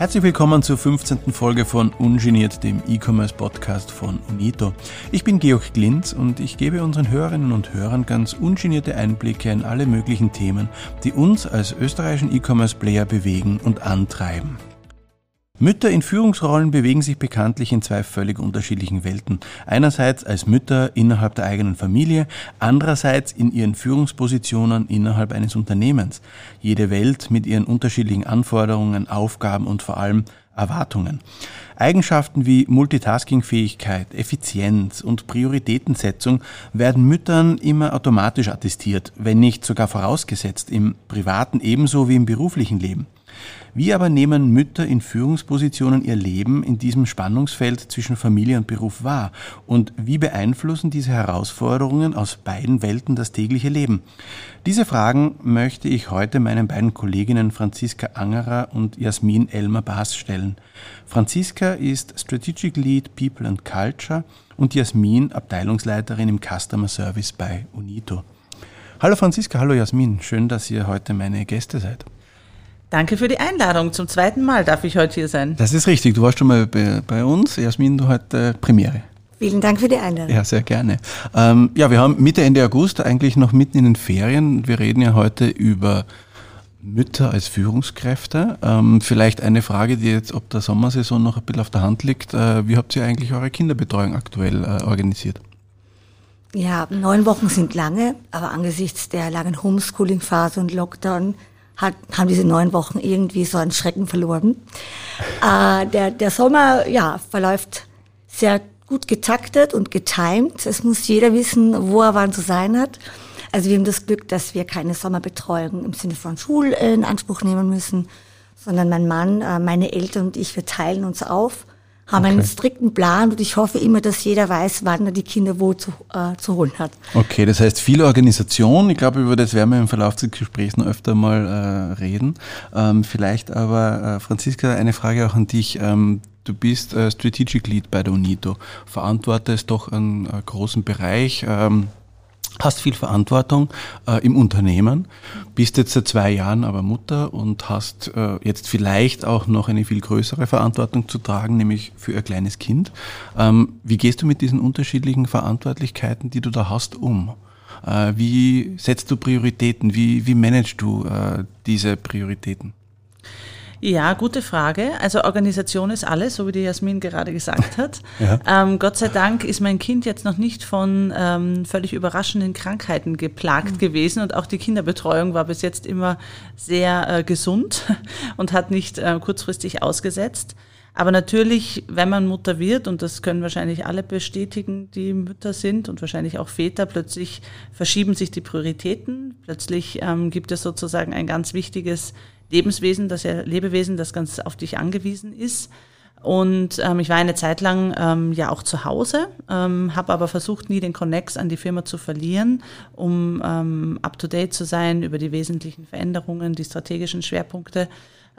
Herzlich willkommen zur 15. Folge von Ungeniert, dem E-Commerce-Podcast von Unito. Ich bin Georg Glintz und ich gebe unseren Hörerinnen und Hörern ganz ungenierte Einblicke in alle möglichen Themen, die uns als österreichischen E-Commerce-Player bewegen und antreiben. Mütter in Führungsrollen bewegen sich bekanntlich in zwei völlig unterschiedlichen Welten. Einerseits als Mütter innerhalb der eigenen Familie, andererseits in ihren Führungspositionen innerhalb eines Unternehmens. Jede Welt mit ihren unterschiedlichen Anforderungen, Aufgaben und vor allem Erwartungen. Eigenschaften wie Multitaskingfähigkeit, Effizienz und Prioritätensetzung werden Müttern immer automatisch attestiert, wenn nicht sogar vorausgesetzt, im privaten ebenso wie im beruflichen Leben. Wie aber nehmen Mütter in Führungspositionen ihr Leben in diesem Spannungsfeld zwischen Familie und Beruf wahr? Und wie beeinflussen diese Herausforderungen aus beiden Welten das tägliche Leben? Diese Fragen möchte ich heute meinen beiden Kolleginnen Franziska Angerer und Jasmin Elmer Baas stellen. Franziska ist Strategic Lead People and Culture und Jasmin Abteilungsleiterin im Customer Service bei Unito. Hallo Franziska, hallo Jasmin, schön, dass ihr heute meine Gäste seid. Danke für die Einladung. Zum zweiten Mal darf ich heute hier sein. Das ist richtig. Du warst schon mal bei, bei uns. Jasmin, du heute Premiere. Vielen Dank für die Einladung. Ja, sehr gerne. Ähm, ja, wir haben Mitte, Ende August eigentlich noch mitten in den Ferien. Wir reden ja heute über Mütter als Führungskräfte. Ähm, vielleicht eine Frage, die jetzt ob der Sommersaison noch ein bisschen auf der Hand liegt. Äh, wie habt ihr eigentlich eure Kinderbetreuung aktuell äh, organisiert? Ja, neun Wochen sind lange, aber angesichts der langen Homeschooling-Phase und Lockdown hat, haben diese neun Wochen irgendwie so einen Schrecken verloren. Äh, der, der Sommer ja, verläuft sehr gut getaktet und getimt. Es muss jeder wissen, wo er wann zu sein hat. Also wir haben das Glück, dass wir keine Sommerbetreuung im Sinne von Schul in Anspruch nehmen müssen, sondern mein Mann, äh, meine Eltern und ich, wir teilen uns auf haben okay. einen strikten Plan und ich hoffe immer, dass jeder weiß, wann er die Kinder wo zu, äh, zu holen hat. Okay, das heißt viel Organisation. Ich glaube, über das werden wir im Verlauf des Gesprächs noch öfter mal äh, reden. Ähm, vielleicht aber, äh, Franziska, eine Frage auch an dich. Ähm, du bist äh, Strategic Lead bei der UNITO, verantwortest doch einen äh, großen Bereich. Ähm, hast viel Verantwortung äh, im Unternehmen, bist jetzt seit zwei Jahren aber Mutter und hast äh, jetzt vielleicht auch noch eine viel größere Verantwortung zu tragen, nämlich für ihr kleines Kind. Ähm, wie gehst du mit diesen unterschiedlichen Verantwortlichkeiten, die du da hast, um? Äh, wie setzt du Prioritäten? Wie, wie managst du äh, diese Prioritäten? Ja, gute Frage. Also Organisation ist alles, so wie die Jasmin gerade gesagt hat. ja. ähm, Gott sei Dank ist mein Kind jetzt noch nicht von ähm, völlig überraschenden Krankheiten geplagt mhm. gewesen und auch die Kinderbetreuung war bis jetzt immer sehr äh, gesund und hat nicht äh, kurzfristig ausgesetzt. Aber natürlich, wenn man Mutter wird, und das können wahrscheinlich alle bestätigen, die Mütter sind und wahrscheinlich auch Väter, plötzlich verschieben sich die Prioritäten. Plötzlich ähm, gibt es sozusagen ein ganz wichtiges Lebenswesen, das ja Lebewesen, das ganz auf dich angewiesen ist. Und ähm, ich war eine Zeit lang ähm, ja auch zu Hause, ähm, habe aber versucht, nie den Connex an die Firma zu verlieren, um ähm, up-to-date zu sein über die wesentlichen Veränderungen, die strategischen Schwerpunkte.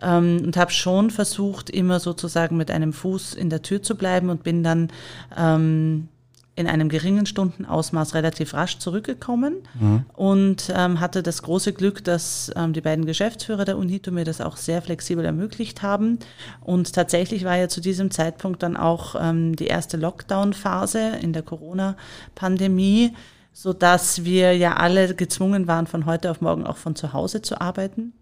Ähm, und habe schon versucht, immer sozusagen mit einem Fuß in der Tür zu bleiben und bin dann ähm, in einem geringen Stundenausmaß relativ rasch zurückgekommen mhm. und ähm, hatte das große Glück, dass ähm, die beiden Geschäftsführer der UNITO mir das auch sehr flexibel ermöglicht haben. Und tatsächlich war ja zu diesem Zeitpunkt dann auch ähm, die erste Lockdown-Phase in der Corona-Pandemie, so dass wir ja alle gezwungen waren, von heute auf morgen auch von zu Hause zu arbeiten.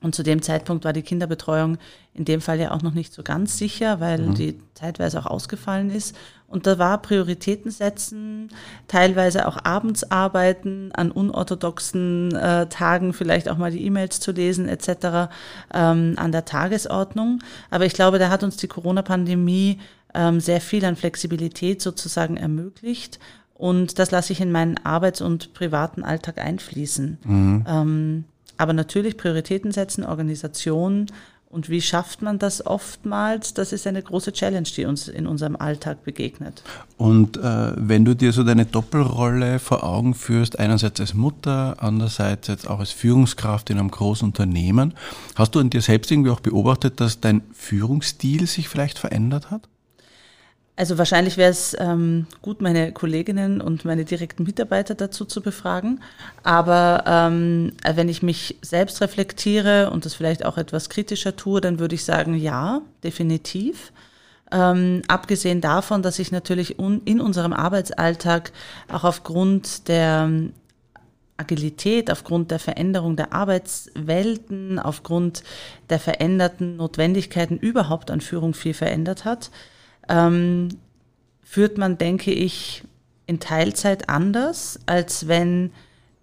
Und zu dem Zeitpunkt war die Kinderbetreuung in dem Fall ja auch noch nicht so ganz sicher, weil mhm. die zeitweise auch ausgefallen ist. Und da war Prioritäten setzen, teilweise auch abends arbeiten, an unorthodoxen äh, Tagen vielleicht auch mal die E-Mails zu lesen etc. Ähm, an der Tagesordnung. Aber ich glaube, da hat uns die Corona-Pandemie ähm, sehr viel an Flexibilität sozusagen ermöglicht. Und das lasse ich in meinen Arbeits- und privaten Alltag einfließen. Mhm. Ähm, aber natürlich Prioritäten setzen, Organisation und wie schafft man das oftmals? Das ist eine große Challenge, die uns in unserem Alltag begegnet. Und äh, wenn du dir so deine Doppelrolle vor Augen führst, einerseits als Mutter, andererseits jetzt auch als Führungskraft in einem großen Unternehmen, hast du an dir selbst irgendwie auch beobachtet, dass dein Führungsstil sich vielleicht verändert hat? Also wahrscheinlich wäre es ähm, gut, meine Kolleginnen und meine direkten Mitarbeiter dazu zu befragen. Aber ähm, wenn ich mich selbst reflektiere und das vielleicht auch etwas kritischer tue, dann würde ich sagen, ja, definitiv. Ähm, abgesehen davon, dass ich natürlich in unserem Arbeitsalltag auch aufgrund der Agilität, aufgrund der Veränderung der Arbeitswelten, aufgrund der veränderten Notwendigkeiten überhaupt an Führung viel verändert hat, ähm, führt man, denke ich, in Teilzeit anders, als wenn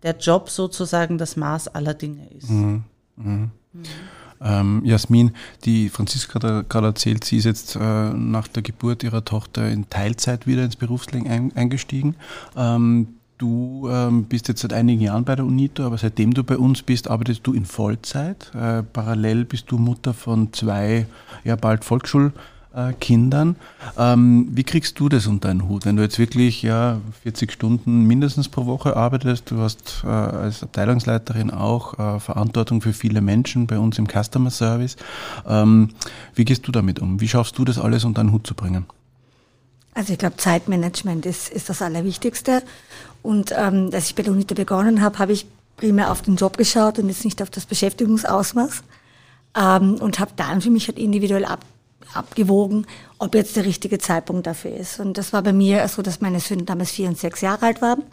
der Job sozusagen das Maß aller Dinge ist. Mhm. Mhm. Ähm, Jasmin, die Franziska hat gerade erzählt, sie ist jetzt äh, nach der Geburt ihrer Tochter in Teilzeit wieder ins Berufsleben ein, eingestiegen. Ähm, Du ähm, bist jetzt seit einigen Jahren bei der UNITO, aber seitdem du bei uns bist, arbeitest du in Vollzeit. Äh, parallel bist du Mutter von zwei, ja bald Volksschulkindern. Ähm, wie kriegst du das unter deinen Hut, wenn du jetzt wirklich ja 40 Stunden mindestens pro Woche arbeitest? Du hast äh, als Abteilungsleiterin auch äh, Verantwortung für viele Menschen bei uns im Customer Service. Ähm, wie gehst du damit um? Wie schaffst du das alles unter deinen Hut zu bringen? Also ich glaube, Zeitmanagement ist, ist das Allerwichtigste. Und ähm, als ich bei der UNITA begonnen habe, habe ich primär auf den Job geschaut und jetzt nicht auf das Beschäftigungsausmaß. Ähm, und habe dann für mich halt individuell ab, abgewogen, ob jetzt der richtige Zeitpunkt dafür ist. Und das war bei mir so, dass meine Söhne damals vier und sechs Jahre alt waren.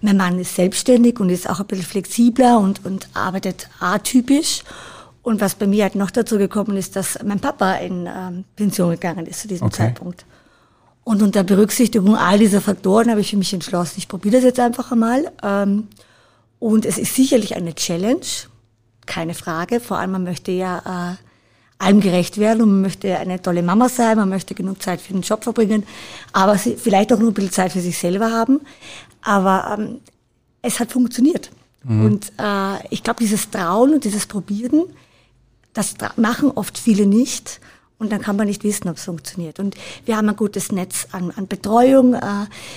Mein Mann ist selbstständig und ist auch ein bisschen flexibler und, und arbeitet atypisch. Und was bei mir halt noch dazu gekommen ist, dass mein Papa in ähm, Pension gegangen ist zu diesem okay. Zeitpunkt. Und unter Berücksichtigung all dieser Faktoren habe ich für mich entschlossen, ich probiere das jetzt einfach einmal. Ähm, und es ist sicherlich eine Challenge, keine Frage. Vor allem, man möchte ja äh, allem gerecht werden und man möchte eine tolle Mama sein, man möchte genug Zeit für den Job verbringen, aber vielleicht auch nur ein bisschen Zeit für sich selber haben. Aber ähm, es hat funktioniert. Mhm. Und äh, ich glaube, dieses Trauen und dieses Probieren, das machen oft viele nicht. Und dann kann man nicht wissen, ob es funktioniert. Und wir haben ein gutes Netz an, an Betreuung. Äh,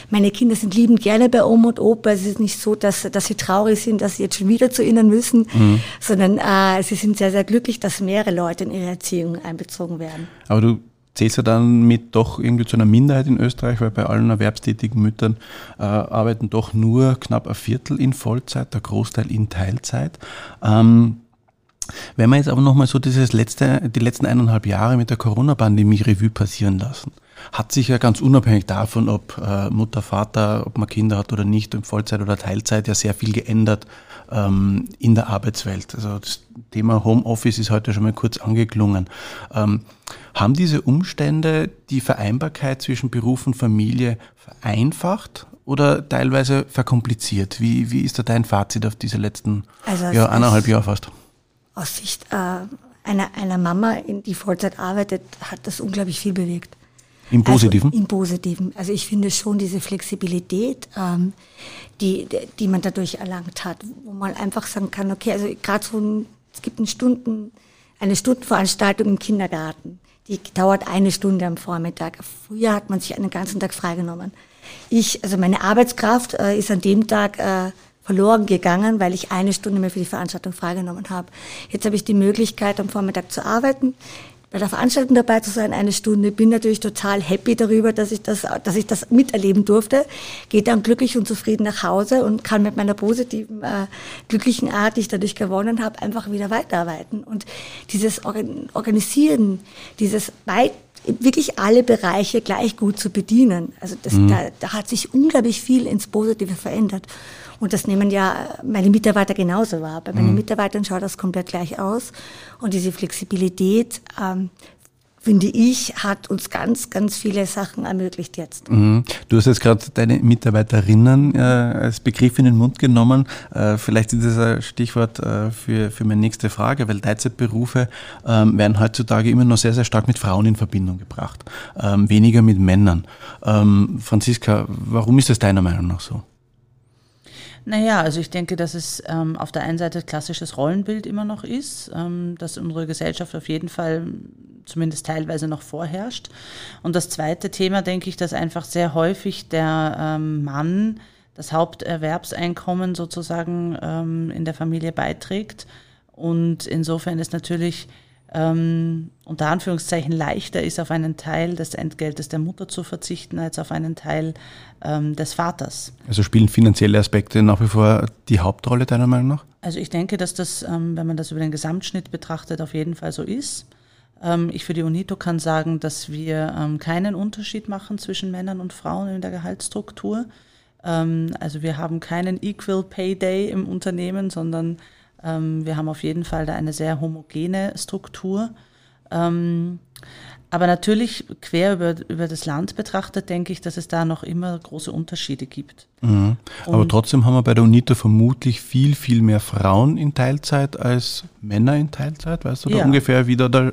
meine Kinder sind liebend gerne bei Oma und Opa. Es ist nicht so, dass, dass sie traurig sind, dass sie jetzt schon wieder zu ihnen müssen, mhm. sondern äh, sie sind sehr, sehr glücklich, dass mehrere Leute in ihre Erziehung einbezogen werden. Aber du zählst ja dann mit doch irgendwie zu einer Minderheit in Österreich, weil bei allen erwerbstätigen Müttern äh, arbeiten doch nur knapp ein Viertel in Vollzeit, der Großteil in Teilzeit. Ähm, wenn wir jetzt aber nochmal so dieses letzte, die letzten eineinhalb Jahre mit der Corona-Pandemie Revue passieren lassen, hat sich ja ganz unabhängig davon, ob äh, Mutter, Vater, ob man Kinder hat oder nicht, in Vollzeit oder Teilzeit, ja sehr viel geändert ähm, in der Arbeitswelt. Also das Thema Homeoffice ist heute schon mal kurz angeklungen. Ähm, haben diese Umstände die Vereinbarkeit zwischen Beruf und Familie vereinfacht oder teilweise verkompliziert? Wie, wie ist da dein Fazit auf diese letzten also ja, eineinhalb Jahre fast? Aus Sicht äh, einer, einer Mama, die Vollzeit arbeitet, hat das unglaublich viel bewegt. Im Positiven? Also, Im Positiven. Also ich finde schon diese Flexibilität, ähm, die, die man dadurch erlangt hat, wo man einfach sagen kann, okay, also gerade so ein, es gibt eine Stunden, eine Stundenveranstaltung im Kindergarten, die dauert eine Stunde am Vormittag. Früher hat man sich einen ganzen Tag freigenommen. Ich, also meine Arbeitskraft äh, ist an dem Tag äh, verloren gegangen, weil ich eine Stunde mehr für die Veranstaltung freigenommen habe. Jetzt habe ich die Möglichkeit, am Vormittag zu arbeiten, bei der Veranstaltung dabei zu sein, eine Stunde. Bin natürlich total happy darüber, dass ich das, dass ich das miterleben durfte. Gehe dann glücklich und zufrieden nach Hause und kann mit meiner positiven, äh, glücklichen Art, die ich dadurch gewonnen habe, einfach wieder weiterarbeiten. Und dieses Organisieren, dieses weit wirklich alle Bereiche gleich gut zu bedienen. Also das, mhm. da, da hat sich unglaublich viel ins Positive verändert. Und das nehmen ja meine Mitarbeiter genauso wahr. Bei meinen mhm. Mitarbeitern schaut das komplett gleich aus. Und diese Flexibilität, ähm, finde ich, hat uns ganz, ganz viele Sachen ermöglicht jetzt. Mhm. Du hast jetzt gerade deine Mitarbeiterinnen äh, als Begriff in den Mund genommen. Äh, vielleicht ist das ein Stichwort äh, für, für meine nächste Frage, weil Teilzeitberufe ähm, werden heutzutage immer noch sehr, sehr stark mit Frauen in Verbindung gebracht, ähm, weniger mit Männern. Ähm, Franziska, warum ist das deiner Meinung nach so? Naja, also ich denke, dass es ähm, auf der einen Seite klassisches Rollenbild immer noch ist, ähm, das unsere Gesellschaft auf jeden Fall zumindest teilweise noch vorherrscht. Und das zweite Thema, denke ich, dass einfach sehr häufig der ähm, Mann das Haupterwerbseinkommen sozusagen ähm, in der Familie beiträgt. Und insofern ist natürlich ähm, unter Anführungszeichen leichter ist, auf einen Teil des Entgeltes der Mutter zu verzichten, als auf einen Teil ähm, des Vaters. Also spielen finanzielle Aspekte nach wie vor die Hauptrolle deiner Meinung nach? Also ich denke, dass das, ähm, wenn man das über den Gesamtschnitt betrachtet, auf jeden Fall so ist. Ähm, ich für die UNITO kann sagen, dass wir ähm, keinen Unterschied machen zwischen Männern und Frauen in der Gehaltsstruktur. Ähm, also wir haben keinen Equal Pay Day im Unternehmen, sondern wir haben auf jeden Fall da eine sehr homogene Struktur. Ähm, aber natürlich, quer über, über das Land betrachtet, denke ich, dass es da noch immer große Unterschiede gibt. Mhm. Aber trotzdem haben wir bei der UNITA vermutlich viel, viel mehr Frauen in Teilzeit als Männer in Teilzeit. Weißt du da ungefähr, wie da, da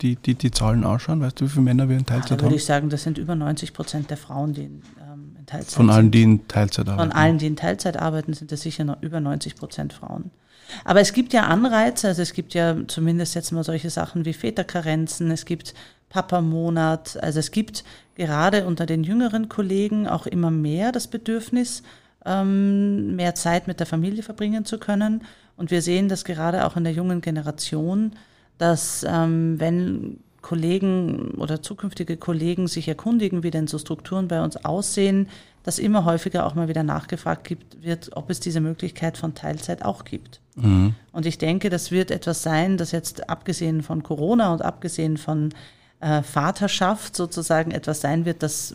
die, die, die Zahlen ausschauen? Weißt du, wie viele Männer wir in Teilzeit ja, da würde haben? würde ich sagen, das sind über 90 Prozent der Frauen, die in, ähm, in Teilzeit Von allen, die in Teilzeit arbeiten? Von allen, die in Teilzeit arbeiten, sind es sicher noch über 90 Prozent Frauen. Aber es gibt ja Anreize, also es gibt ja zumindest jetzt mal solche Sachen wie Väterkarenzen, es gibt Papa-Monat, also es gibt gerade unter den jüngeren Kollegen auch immer mehr das Bedürfnis, ähm, mehr Zeit mit der Familie verbringen zu können. Und wir sehen das gerade auch in der jungen Generation, dass ähm, wenn Kollegen oder zukünftige Kollegen sich erkundigen, wie denn so Strukturen bei uns aussehen, dass immer häufiger auch mal wieder nachgefragt gibt, wird, ob es diese Möglichkeit von Teilzeit auch gibt. Mhm. Und ich denke, das wird etwas sein, das jetzt abgesehen von Corona und abgesehen von äh, Vaterschaft sozusagen etwas sein wird, das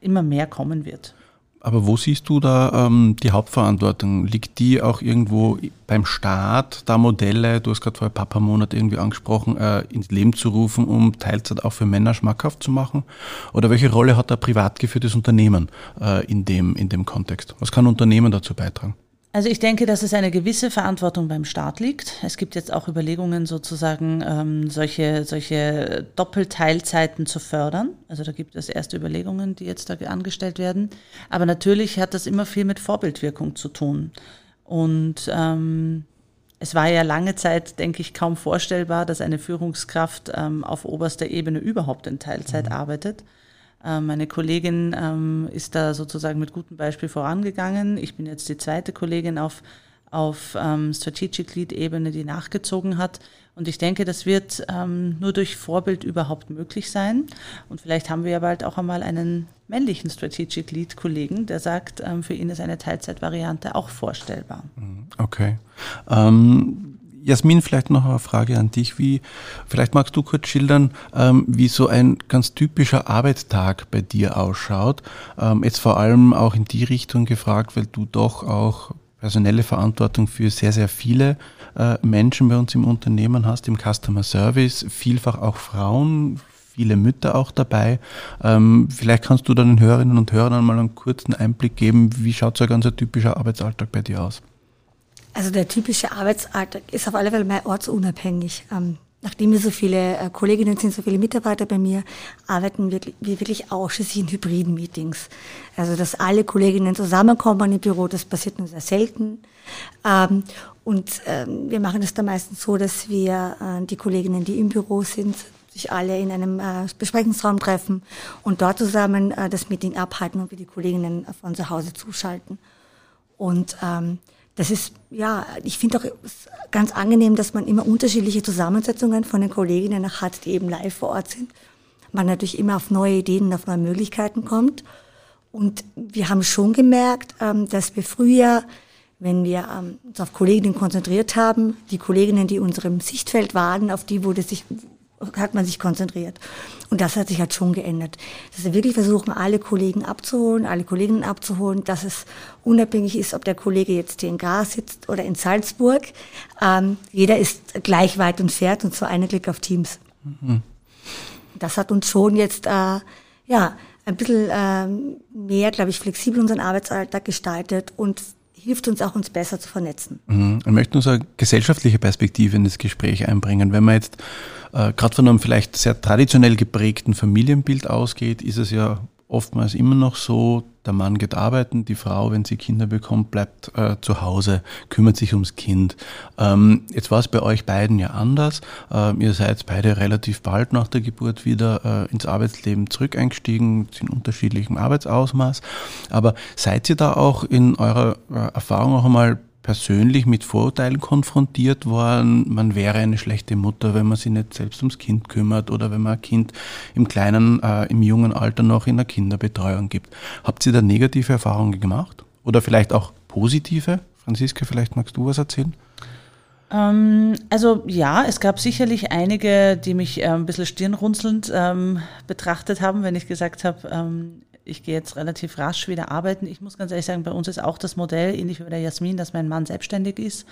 immer mehr kommen wird. Aber wo siehst du da ähm, die Hauptverantwortung? Liegt die auch irgendwo beim Staat, da Modelle, du hast gerade vorher Papa-Monat irgendwie angesprochen, äh, ins Leben zu rufen, um Teilzeit auch für Männer schmackhaft zu machen? Oder welche Rolle hat ein privat geführtes Unternehmen äh, in, dem, in dem Kontext? Was kann ein Unternehmen dazu beitragen? Also ich denke, dass es eine gewisse Verantwortung beim Staat liegt. Es gibt jetzt auch Überlegungen, sozusagen ähm, solche, solche Doppelteilzeiten zu fördern. Also da gibt es erste Überlegungen, die jetzt da angestellt werden. Aber natürlich hat das immer viel mit Vorbildwirkung zu tun. Und ähm, es war ja lange Zeit, denke ich, kaum vorstellbar, dass eine Führungskraft ähm, auf oberster Ebene überhaupt in Teilzeit mhm. arbeitet. Ähm, meine Kollegin ähm, ist da sozusagen mit gutem Beispiel vorangegangen. Ich bin jetzt die zweite Kollegin auf, auf ähm, Strategic Lead-Ebene, die nachgezogen hat. Und ich denke, das wird nur durch Vorbild überhaupt möglich sein. Und vielleicht haben wir ja bald auch einmal einen männlichen Strategic Lead-Kollegen, der sagt, für ihn ist eine Teilzeitvariante auch vorstellbar. Mhm. Okay. Ähm Jasmin, vielleicht noch eine Frage an dich. Wie, vielleicht magst du kurz schildern, ähm, wie so ein ganz typischer Arbeitstag bei dir ausschaut. Ähm, jetzt vor allem auch in die Richtung gefragt, weil du doch auch personelle Verantwortung für sehr, sehr viele äh, Menschen bei uns im Unternehmen hast, im Customer Service, vielfach auch Frauen, viele Mütter auch dabei. Ähm, vielleicht kannst du dann den Hörerinnen und Hörern mal einen kurzen Einblick geben, wie schaut so ein ganz typischer Arbeitsalltag bei dir aus? Also der typische Arbeitsalltag ist auf alle Fälle mal ortsunabhängig. Ähm, nachdem wir so viele äh, Kolleginnen sind, so viele Mitarbeiter bei mir, arbeiten wir, wir wirklich ausschließlich in hybriden Meetings. Also dass alle Kolleginnen zusammenkommen im Büro, das passiert nur sehr selten. Ähm, und ähm, wir machen das dann meistens so, dass wir äh, die Kolleginnen, die im Büro sind, sich alle in einem äh, Besprechungsraum treffen und dort zusammen äh, das Meeting abhalten und wir die Kolleginnen von zu Hause zuschalten. Und ähm, das ist, ja, ich finde auch ganz angenehm, dass man immer unterschiedliche Zusammensetzungen von den Kolleginnen hat, die eben live vor Ort sind. Man natürlich immer auf neue Ideen auf neue Möglichkeiten kommt. Und wir haben schon gemerkt, ähm, dass wir früher, wenn wir ähm, uns auf Kolleginnen konzentriert haben, die Kolleginnen, die in unserem Sichtfeld waren, auf die wurde sich, hat man sich konzentriert. Und das hat sich halt schon geändert. Dass wir wirklich versuchen, alle Kollegen abzuholen, alle Kolleginnen abzuholen, dass es unabhängig ist, ob der Kollege jetzt hier in Gras sitzt oder in Salzburg. Ähm, jeder ist gleich weit und fährt und zwar eine Klick auf Teams. Mhm. Das hat uns schon jetzt, äh, ja, ein bisschen äh, mehr, glaube ich, flexibel unseren Arbeitsalltag gestaltet und hilft uns auch, uns besser zu vernetzen. Mhm. Wir möchten unsere gesellschaftliche Perspektive in das Gespräch einbringen. Wenn man jetzt äh, gerade von einem vielleicht sehr traditionell geprägten Familienbild ausgeht, ist es ja oftmals immer noch so, der Mann geht arbeiten, die Frau, wenn sie Kinder bekommt, bleibt äh, zu Hause, kümmert sich ums Kind. Ähm, jetzt war es bei euch beiden ja anders. Ähm, ihr seid beide relativ bald nach der Geburt wieder äh, ins Arbeitsleben zurück eingestiegen, in unterschiedlichem Arbeitsausmaß. Aber seid ihr da auch in eurer äh, Erfahrung auch einmal persönlich mit Vorurteilen konfrontiert worden, man wäre eine schlechte Mutter, wenn man sich nicht selbst ums Kind kümmert oder wenn man ein Kind im kleinen, äh, im jungen Alter noch in der Kinderbetreuung gibt. Habt ihr da negative Erfahrungen gemacht? Oder vielleicht auch positive? Franziska, vielleicht magst du was erzählen? Ähm, also ja, es gab sicherlich einige, die mich äh, ein bisschen stirnrunzelnd ähm, betrachtet haben, wenn ich gesagt habe, ähm, ich gehe jetzt relativ rasch wieder arbeiten. Ich muss ganz ehrlich sagen, bei uns ist auch das Modell, ähnlich wie bei der Jasmin, dass mein Mann selbstständig ist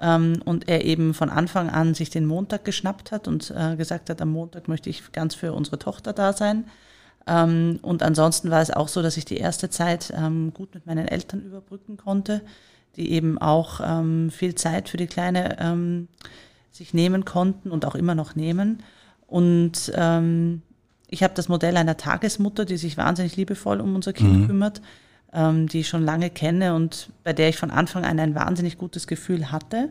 ähm, und er eben von Anfang an sich den Montag geschnappt hat und äh, gesagt hat, am Montag möchte ich ganz für unsere Tochter da sein. Ähm, und ansonsten war es auch so, dass ich die erste Zeit ähm, gut mit meinen Eltern überbrücken konnte, die eben auch ähm, viel Zeit für die Kleine ähm, sich nehmen konnten und auch immer noch nehmen. Und ähm, ich habe das Modell einer Tagesmutter, die sich wahnsinnig liebevoll um unser Kind mhm. kümmert, ähm, die ich schon lange kenne und bei der ich von Anfang an ein wahnsinnig gutes Gefühl hatte.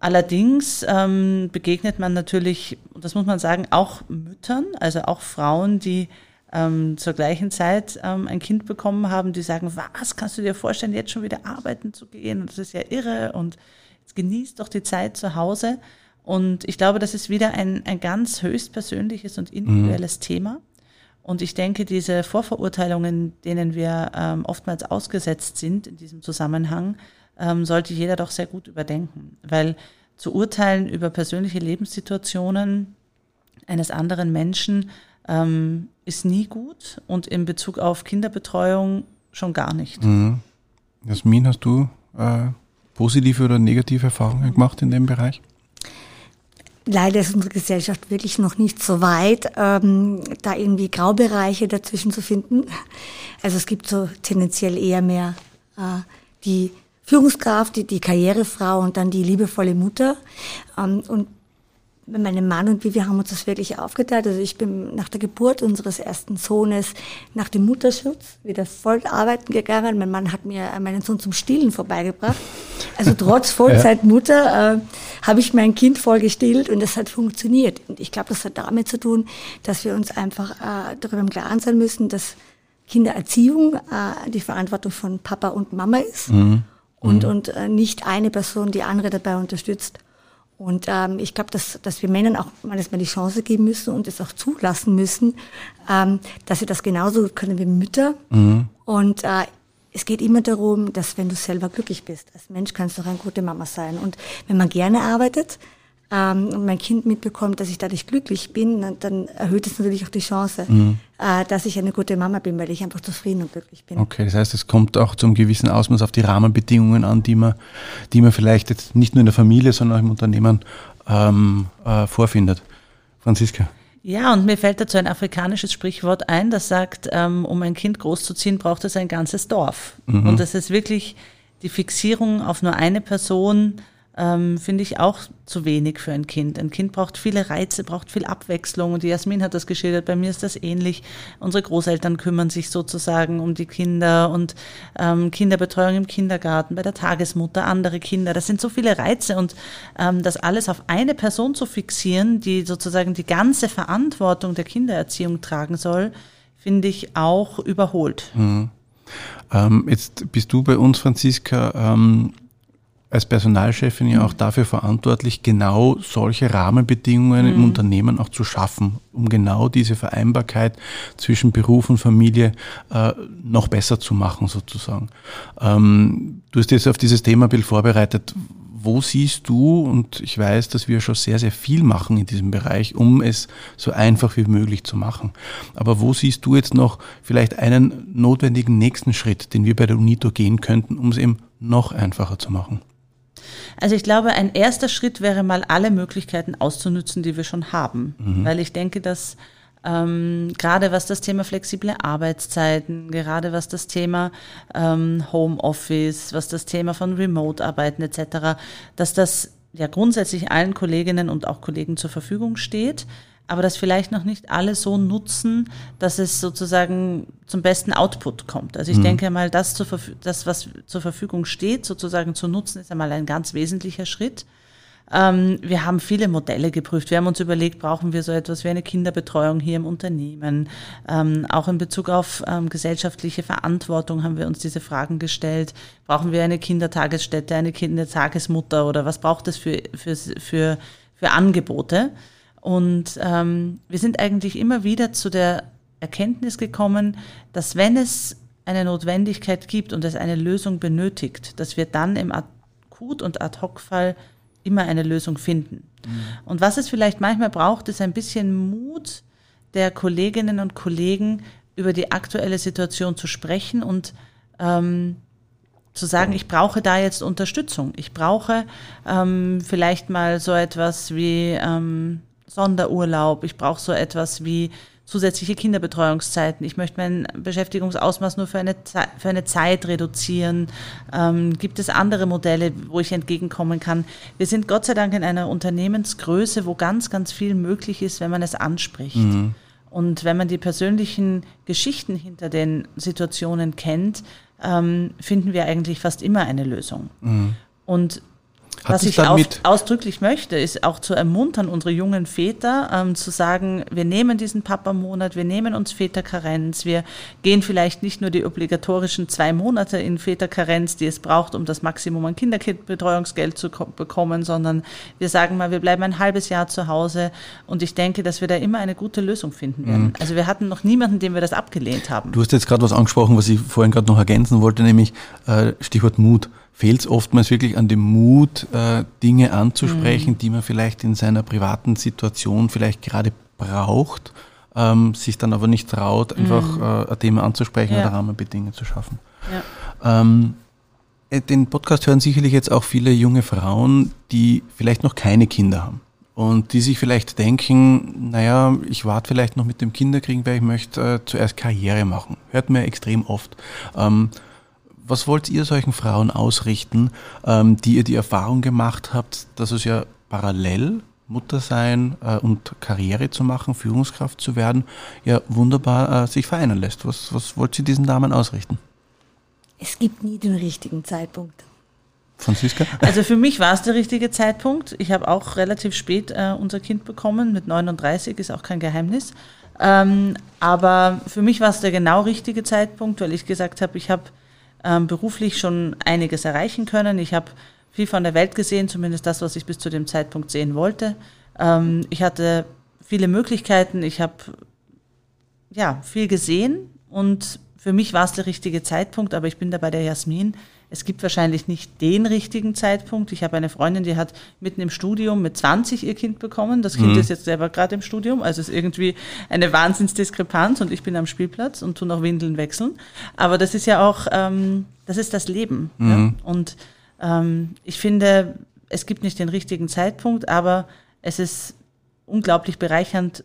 Allerdings ähm, begegnet man natürlich, das muss man sagen, auch Müttern, also auch Frauen, die ähm, zur gleichen Zeit ähm, ein Kind bekommen haben, die sagen, was, kannst du dir vorstellen, jetzt schon wieder arbeiten zu gehen? Und das ist ja irre und jetzt genießt doch die Zeit zu Hause. Und ich glaube, das ist wieder ein, ein ganz höchstpersönliches und individuelles mhm. Thema. Und ich denke, diese Vorverurteilungen, denen wir ähm, oftmals ausgesetzt sind in diesem Zusammenhang, ähm, sollte jeder doch sehr gut überdenken. Weil zu urteilen über persönliche Lebenssituationen eines anderen Menschen ähm, ist nie gut und in Bezug auf Kinderbetreuung schon gar nicht. Mhm. Jasmin, hast du äh, positive oder negative Erfahrungen gemacht in dem Bereich? Leider ist unsere Gesellschaft wirklich noch nicht so weit, ähm, da irgendwie Graubereiche dazwischen zu finden. Also es gibt so tendenziell eher mehr äh, die Führungskraft, die, die Karrierefrau und dann die liebevolle Mutter. Ähm, und meinem Mann und wir, wir haben uns das wirklich aufgeteilt. Also ich bin nach der Geburt unseres ersten Sohnes nach dem Mutterschutz wieder voll arbeiten gegangen. Mein Mann hat mir meinen Sohn zum Stillen vorbeigebracht. Also trotz Vollzeitmutter äh, habe ich mein Kind voll gestillt und das hat funktioniert. Und ich glaube, das hat damit zu tun, dass wir uns einfach äh, darüber im Klaren sein müssen, dass Kindererziehung äh, die Verantwortung von Papa und Mama ist mhm. und, mhm. und äh, nicht eine Person die andere dabei unterstützt. Und ähm, ich glaube, dass, dass wir Männern auch manchmal die Chance geben müssen und es auch zulassen müssen, ähm, dass sie das genauso können wie Mütter. Mhm. Und äh, es geht immer darum, dass wenn du selber glücklich bist, als Mensch kannst du auch eine gute Mama sein. Und wenn man gerne arbeitet, ähm, und mein Kind mitbekommt, dass ich dadurch glücklich bin, dann erhöht es natürlich auch die Chance, mhm. äh, dass ich eine gute Mama bin, weil ich einfach zufrieden und glücklich bin. Okay, das heißt, es kommt auch zum gewissen Ausmaß auf die Rahmenbedingungen an, die man, die man vielleicht jetzt nicht nur in der Familie, sondern auch im Unternehmen ähm, äh, vorfindet. Franziska. Ja, und mir fällt dazu ein afrikanisches Sprichwort ein, das sagt, ähm, um ein Kind großzuziehen, braucht es ein ganzes Dorf. Mhm. Und das ist wirklich die Fixierung auf nur eine Person, ähm, finde ich auch zu wenig für ein Kind. Ein Kind braucht viele Reize, braucht viel Abwechslung. Und die Jasmin hat das geschildert, bei mir ist das ähnlich. Unsere Großeltern kümmern sich sozusagen um die Kinder und ähm, Kinderbetreuung im Kindergarten, bei der Tagesmutter, andere Kinder. Das sind so viele Reize und ähm, das alles auf eine Person zu fixieren, die sozusagen die ganze Verantwortung der Kindererziehung tragen soll, finde ich auch überholt. Mhm. Ähm, jetzt bist du bei uns, Franziska, ähm, als Personalchefin ja auch dafür verantwortlich, genau solche Rahmenbedingungen mhm. im Unternehmen auch zu schaffen, um genau diese Vereinbarkeit zwischen Beruf und Familie äh, noch besser zu machen, sozusagen. Ähm, du hast jetzt auf dieses Thema Bild vorbereitet. Wo siehst du, und ich weiß, dass wir schon sehr, sehr viel machen in diesem Bereich, um es so einfach wie möglich zu machen. Aber wo siehst du jetzt noch vielleicht einen notwendigen nächsten Schritt, den wir bei der UNITO gehen könnten, um es eben noch einfacher zu machen? Also ich glaube, ein erster Schritt wäre mal alle Möglichkeiten auszunutzen, die wir schon haben. Mhm. Weil ich denke, dass ähm, gerade was das Thema flexible Arbeitszeiten, gerade was das Thema ähm, Homeoffice, was das Thema von Remote-Arbeiten etc., dass das ja grundsätzlich allen Kolleginnen und auch Kollegen zur Verfügung steht aber das vielleicht noch nicht alle so nutzen, dass es sozusagen zum besten Output kommt. Also ich mhm. denke mal, das, zu das, was zur Verfügung steht, sozusagen zu nutzen, ist einmal ein ganz wesentlicher Schritt. Ähm, wir haben viele Modelle geprüft. Wir haben uns überlegt, brauchen wir so etwas wie eine Kinderbetreuung hier im Unternehmen? Ähm, auch in Bezug auf ähm, gesellschaftliche Verantwortung haben wir uns diese Fragen gestellt. Brauchen wir eine Kindertagesstätte, eine Kindertagesmutter oder was braucht es für, für, für, für Angebote? Und ähm, wir sind eigentlich immer wieder zu der Erkenntnis gekommen, dass wenn es eine Notwendigkeit gibt und es eine Lösung benötigt, dass wir dann im Akut- und Ad-Hoc-Fall immer eine Lösung finden. Mhm. Und was es vielleicht manchmal braucht, ist ein bisschen Mut der Kolleginnen und Kollegen, über die aktuelle Situation zu sprechen und ähm, zu sagen, ich brauche da jetzt Unterstützung. Ich brauche ähm, vielleicht mal so etwas wie ähm, Sonderurlaub. Ich brauche so etwas wie zusätzliche Kinderbetreuungszeiten. Ich möchte mein Beschäftigungsausmaß nur für eine, für eine Zeit reduzieren. Ähm, gibt es andere Modelle, wo ich entgegenkommen kann? Wir sind Gott sei Dank in einer Unternehmensgröße, wo ganz, ganz viel möglich ist, wenn man es anspricht. Mhm. Und wenn man die persönlichen Geschichten hinter den Situationen kennt, ähm, finden wir eigentlich fast immer eine Lösung. Mhm. Und hat Was ich aus, ausdrücklich möchte, ist auch zu ermuntern, unsere jungen Väter ähm, zu sagen, wir nehmen diesen Papa-Monat, wir nehmen uns Väterkarenz, wir gehen vielleicht nicht nur die obligatorischen zwei Monate in Väterkarenz, die es braucht, um das Maximum an Kinderbetreuungsgeld zu bekommen, sondern wir sagen mal, wir bleiben ein halbes Jahr zu Hause und ich denke, dass wir da immer eine gute Lösung finden werden. Mhm. Also wir hatten noch niemanden, dem wir das abgelehnt haben. Du hast jetzt gerade was angesprochen, was ich vorhin gerade noch ergänzen wollte, nämlich äh, Stichwort Mut fehlt es oftmals wirklich an dem Mut, äh, Dinge anzusprechen, mhm. die man vielleicht in seiner privaten Situation vielleicht gerade braucht, ähm, sich dann aber nicht traut, einfach mhm. äh, ein Thema anzusprechen ja. oder Rahmenbedingungen zu schaffen. Ja. Ähm, äh, den Podcast hören sicherlich jetzt auch viele junge Frauen, die vielleicht noch keine Kinder haben und die sich vielleicht denken, naja, ich warte vielleicht noch mit dem Kinderkriegen, weil ich möchte äh, zuerst Karriere machen. Hört mir extrem oft. Ähm, was wollt ihr solchen Frauen ausrichten, ähm, die ihr die Erfahrung gemacht habt, dass es ja parallel Mutter sein äh, und Karriere zu machen, Führungskraft zu werden, ja wunderbar äh, sich vereinen lässt. Was, was wollt ihr diesen Damen ausrichten? Es gibt nie den richtigen Zeitpunkt. Franziska? Also für mich war es der richtige Zeitpunkt. Ich habe auch relativ spät äh, unser Kind bekommen, mit 39, ist auch kein Geheimnis. Ähm, aber für mich war es der genau richtige Zeitpunkt, weil ich gesagt habe, ich habe ähm, beruflich schon einiges erreichen können. Ich habe viel von der Welt gesehen, zumindest das, was ich bis zu dem Zeitpunkt sehen wollte. Ähm, ich hatte viele Möglichkeiten, ich habe ja viel gesehen und für mich war es der richtige Zeitpunkt, aber ich bin da bei der Jasmin. Es gibt wahrscheinlich nicht den richtigen Zeitpunkt. Ich habe eine Freundin, die hat mitten im Studium mit 20 ihr Kind bekommen. Das Kind mhm. ist jetzt selber gerade im Studium. Also es ist irgendwie eine Wahnsinnsdiskrepanz und ich bin am Spielplatz und tu noch Windeln wechseln. Aber das ist ja auch, ähm, das ist das Leben. Mhm. Ja? Und ähm, ich finde, es gibt nicht den richtigen Zeitpunkt, aber es ist unglaublich bereichernd,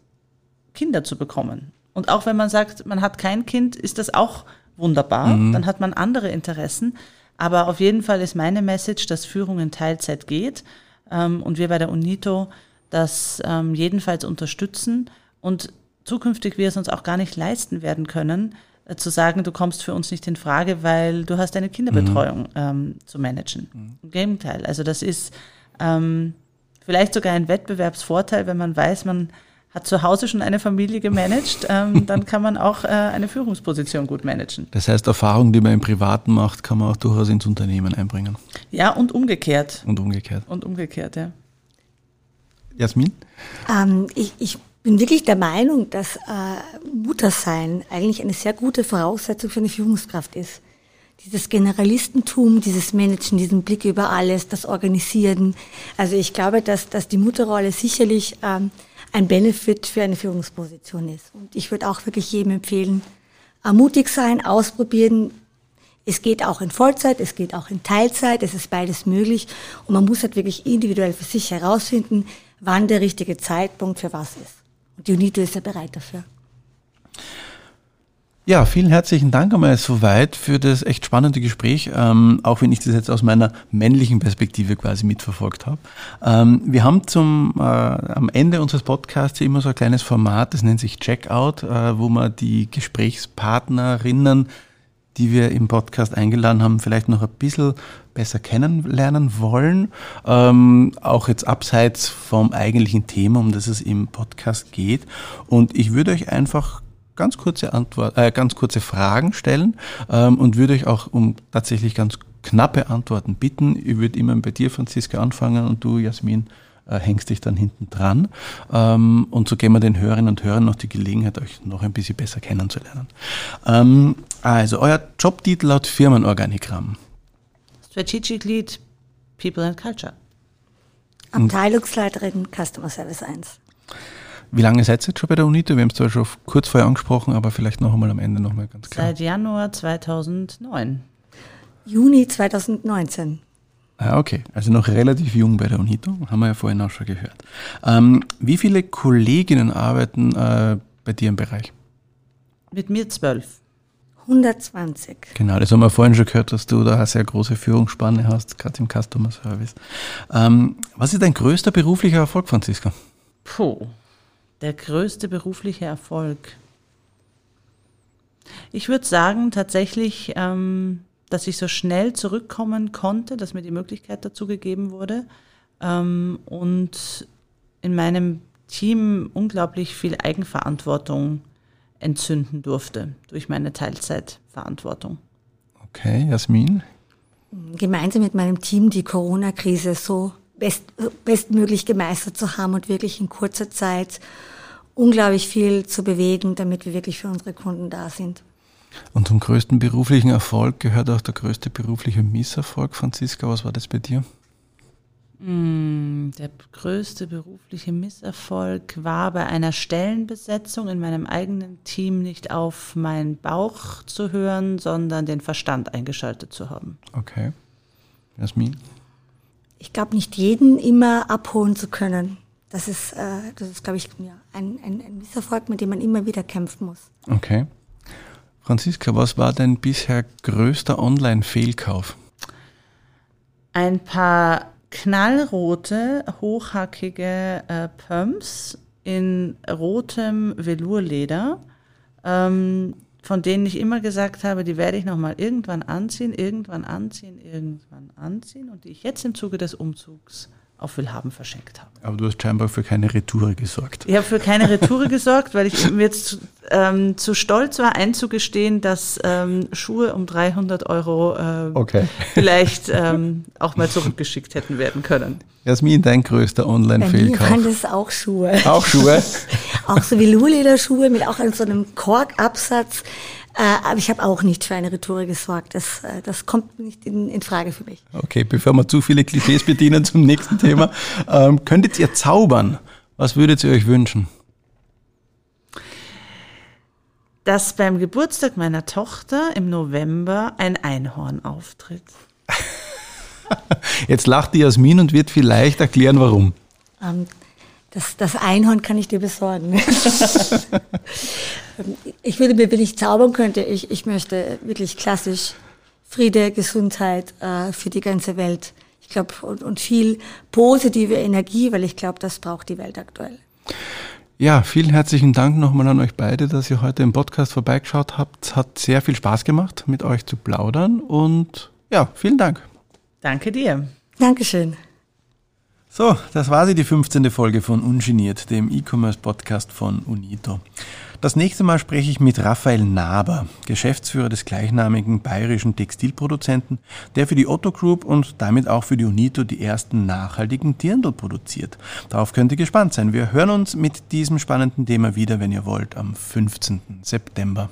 Kinder zu bekommen. Und auch wenn man sagt, man hat kein Kind, ist das auch wunderbar. Mhm. Dann hat man andere Interessen. Aber auf jeden Fall ist meine Message, dass Führung in Teilzeit geht ähm, und wir bei der UNITO das ähm, jedenfalls unterstützen und zukünftig wir es uns auch gar nicht leisten werden können, äh, zu sagen, du kommst für uns nicht in Frage, weil du hast eine Kinderbetreuung mhm. ähm, zu managen. Mhm. Im Gegenteil, also das ist ähm, vielleicht sogar ein Wettbewerbsvorteil, wenn man weiß, man hat zu Hause schon eine Familie gemanagt, ähm, dann kann man auch äh, eine Führungsposition gut managen. Das heißt, Erfahrungen, die man im Privaten macht, kann man auch durchaus ins Unternehmen einbringen. Ja, und umgekehrt. Und umgekehrt. Und umgekehrt, ja. Jasmin? Ähm, ich, ich bin wirklich der Meinung, dass äh, Muttersein eigentlich eine sehr gute Voraussetzung für eine Führungskraft ist. Dieses Generalistentum, dieses Managen, diesen Blick über alles, das Organisieren. Also ich glaube, dass, dass die Mutterrolle sicherlich ähm, ein Benefit für eine Führungsposition ist. Und ich würde auch wirklich jedem empfehlen, mutig sein, ausprobieren. Es geht auch in Vollzeit, es geht auch in Teilzeit, es ist beides möglich. Und man muss halt wirklich individuell für sich herausfinden, wann der richtige Zeitpunkt für was ist. Und die UNITO ist ja bereit dafür. Ja, vielen herzlichen Dank einmal soweit für das echt spannende Gespräch, ähm, auch wenn ich das jetzt aus meiner männlichen Perspektive quasi mitverfolgt habe. Ähm, wir haben zum äh, am Ende unseres Podcasts immer so ein kleines Format, das nennt sich Checkout, äh, wo man die Gesprächspartnerinnen, die wir im Podcast eingeladen haben, vielleicht noch ein bisschen besser kennenlernen wollen, ähm, auch jetzt abseits vom eigentlichen Thema, um das es im Podcast geht. Und ich würde euch einfach ganz kurze Antwort, äh, ganz kurze Fragen stellen ähm, und würde euch auch um tatsächlich ganz knappe Antworten bitten. Ich würde immer bei dir, Franziska, anfangen und du, Jasmin, äh, hängst dich dann hinten dran. Ähm, und so geben wir den Hörerinnen und Hörern noch die Gelegenheit, euch noch ein bisschen besser kennenzulernen. Ähm, also, euer Jobtitel laut Firmenorganigramm. Strategic Lead People and Culture. Abteilungsleiterin Customer Service 1. Wie lange seid ihr jetzt schon bei der UNITO? Wir haben es zwar schon kurz vorher angesprochen, aber vielleicht noch einmal am Ende noch mal ganz klar. Seit Januar 2009. Juni 2019. Ah, okay, also noch relativ jung bei der UNITO, haben wir ja vorhin auch schon gehört. Ähm, wie viele Kolleginnen arbeiten äh, bei dir im Bereich? Mit mir zwölf. 120. Genau, das haben wir vorhin schon gehört, dass du da eine sehr große Führungsspanne hast, gerade im Customer Service. Ähm, was ist dein größter beruflicher Erfolg, Franziska? Puh, der größte berufliche Erfolg. Ich würde sagen, tatsächlich, ähm, dass ich so schnell zurückkommen konnte, dass mir die Möglichkeit dazu gegeben wurde ähm, und in meinem Team unglaublich viel Eigenverantwortung entzünden durfte durch meine Teilzeitverantwortung. Okay, Jasmin? Gemeinsam mit meinem Team die Corona-Krise so best, bestmöglich gemeistert zu haben und wirklich in kurzer Zeit unglaublich viel zu bewegen, damit wir wirklich für unsere Kunden da sind. Und zum größten beruflichen Erfolg gehört auch der größte berufliche Misserfolg. Franziska, was war das bei dir? Mm, der größte berufliche Misserfolg war bei einer Stellenbesetzung in meinem eigenen Team nicht auf meinen Bauch zu hören, sondern den Verstand eingeschaltet zu haben. Okay. Jasmin? Ich glaube, nicht jeden immer abholen zu können. Das ist, äh, das ist glaube ich, ja, ein, ein, ein Misserfolg, mit dem man immer wieder kämpfen muss. Okay. Franziska, was war dein bisher größter Online-Fehlkauf? Ein paar knallrote, hochhackige äh, Pumps in rotem Velourleder, ähm, von denen ich immer gesagt habe, die werde ich nochmal irgendwann anziehen, irgendwann anziehen, irgendwann anziehen. Und die ich jetzt im Zuge des Umzugs auf Willhaben verschenkt habe. Aber du hast scheinbar für keine Retoure gesorgt. Ich habe für keine Retoure gesorgt, weil ich mir jetzt ähm, zu stolz war, einzugestehen, dass ähm, Schuhe um 300 Euro äh, okay. vielleicht ähm, auch mal zurückgeschickt hätten werden können. Jasmin, dein größter Online-Fehlkauf? Bei mir das auch Schuhe. Auch Schuhe? auch so wie Lulederschuhe mit auch so einem Korkabsatz. Äh, aber ich habe auch nicht für eine Retour gesorgt. Das, äh, das kommt nicht in, in Frage für mich. Okay, bevor wir zu viele Klischees bedienen zum nächsten Thema, ähm, könntet ihr zaubern? Was würdet ihr euch wünschen? Dass beim Geburtstag meiner Tochter im November ein Einhorn auftritt. Jetzt lacht die Jasmin und wird vielleicht erklären, warum. Ähm, das, das Einhorn kann ich dir besorgen. ich würde mir, wenn ich zaubern könnte, ich, ich möchte wirklich klassisch Friede, Gesundheit äh, für die ganze Welt. Ich glaube, und, und viel positive Energie, weil ich glaube, das braucht die Welt aktuell. Ja, vielen herzlichen Dank nochmal an euch beide, dass ihr heute im Podcast vorbeigeschaut habt. Es hat sehr viel Spaß gemacht, mit euch zu plaudern und ja, vielen Dank. Danke dir. Dankeschön. So, das war sie, die 15. Folge von Ungeniert, dem E-Commerce-Podcast von Unito. Das nächste Mal spreche ich mit Raphael Naber, Geschäftsführer des gleichnamigen bayerischen Textilproduzenten, der für die Otto Group und damit auch für die Unito die ersten nachhaltigen Dirndl produziert. Darauf könnt ihr gespannt sein. Wir hören uns mit diesem spannenden Thema wieder, wenn ihr wollt, am 15. September.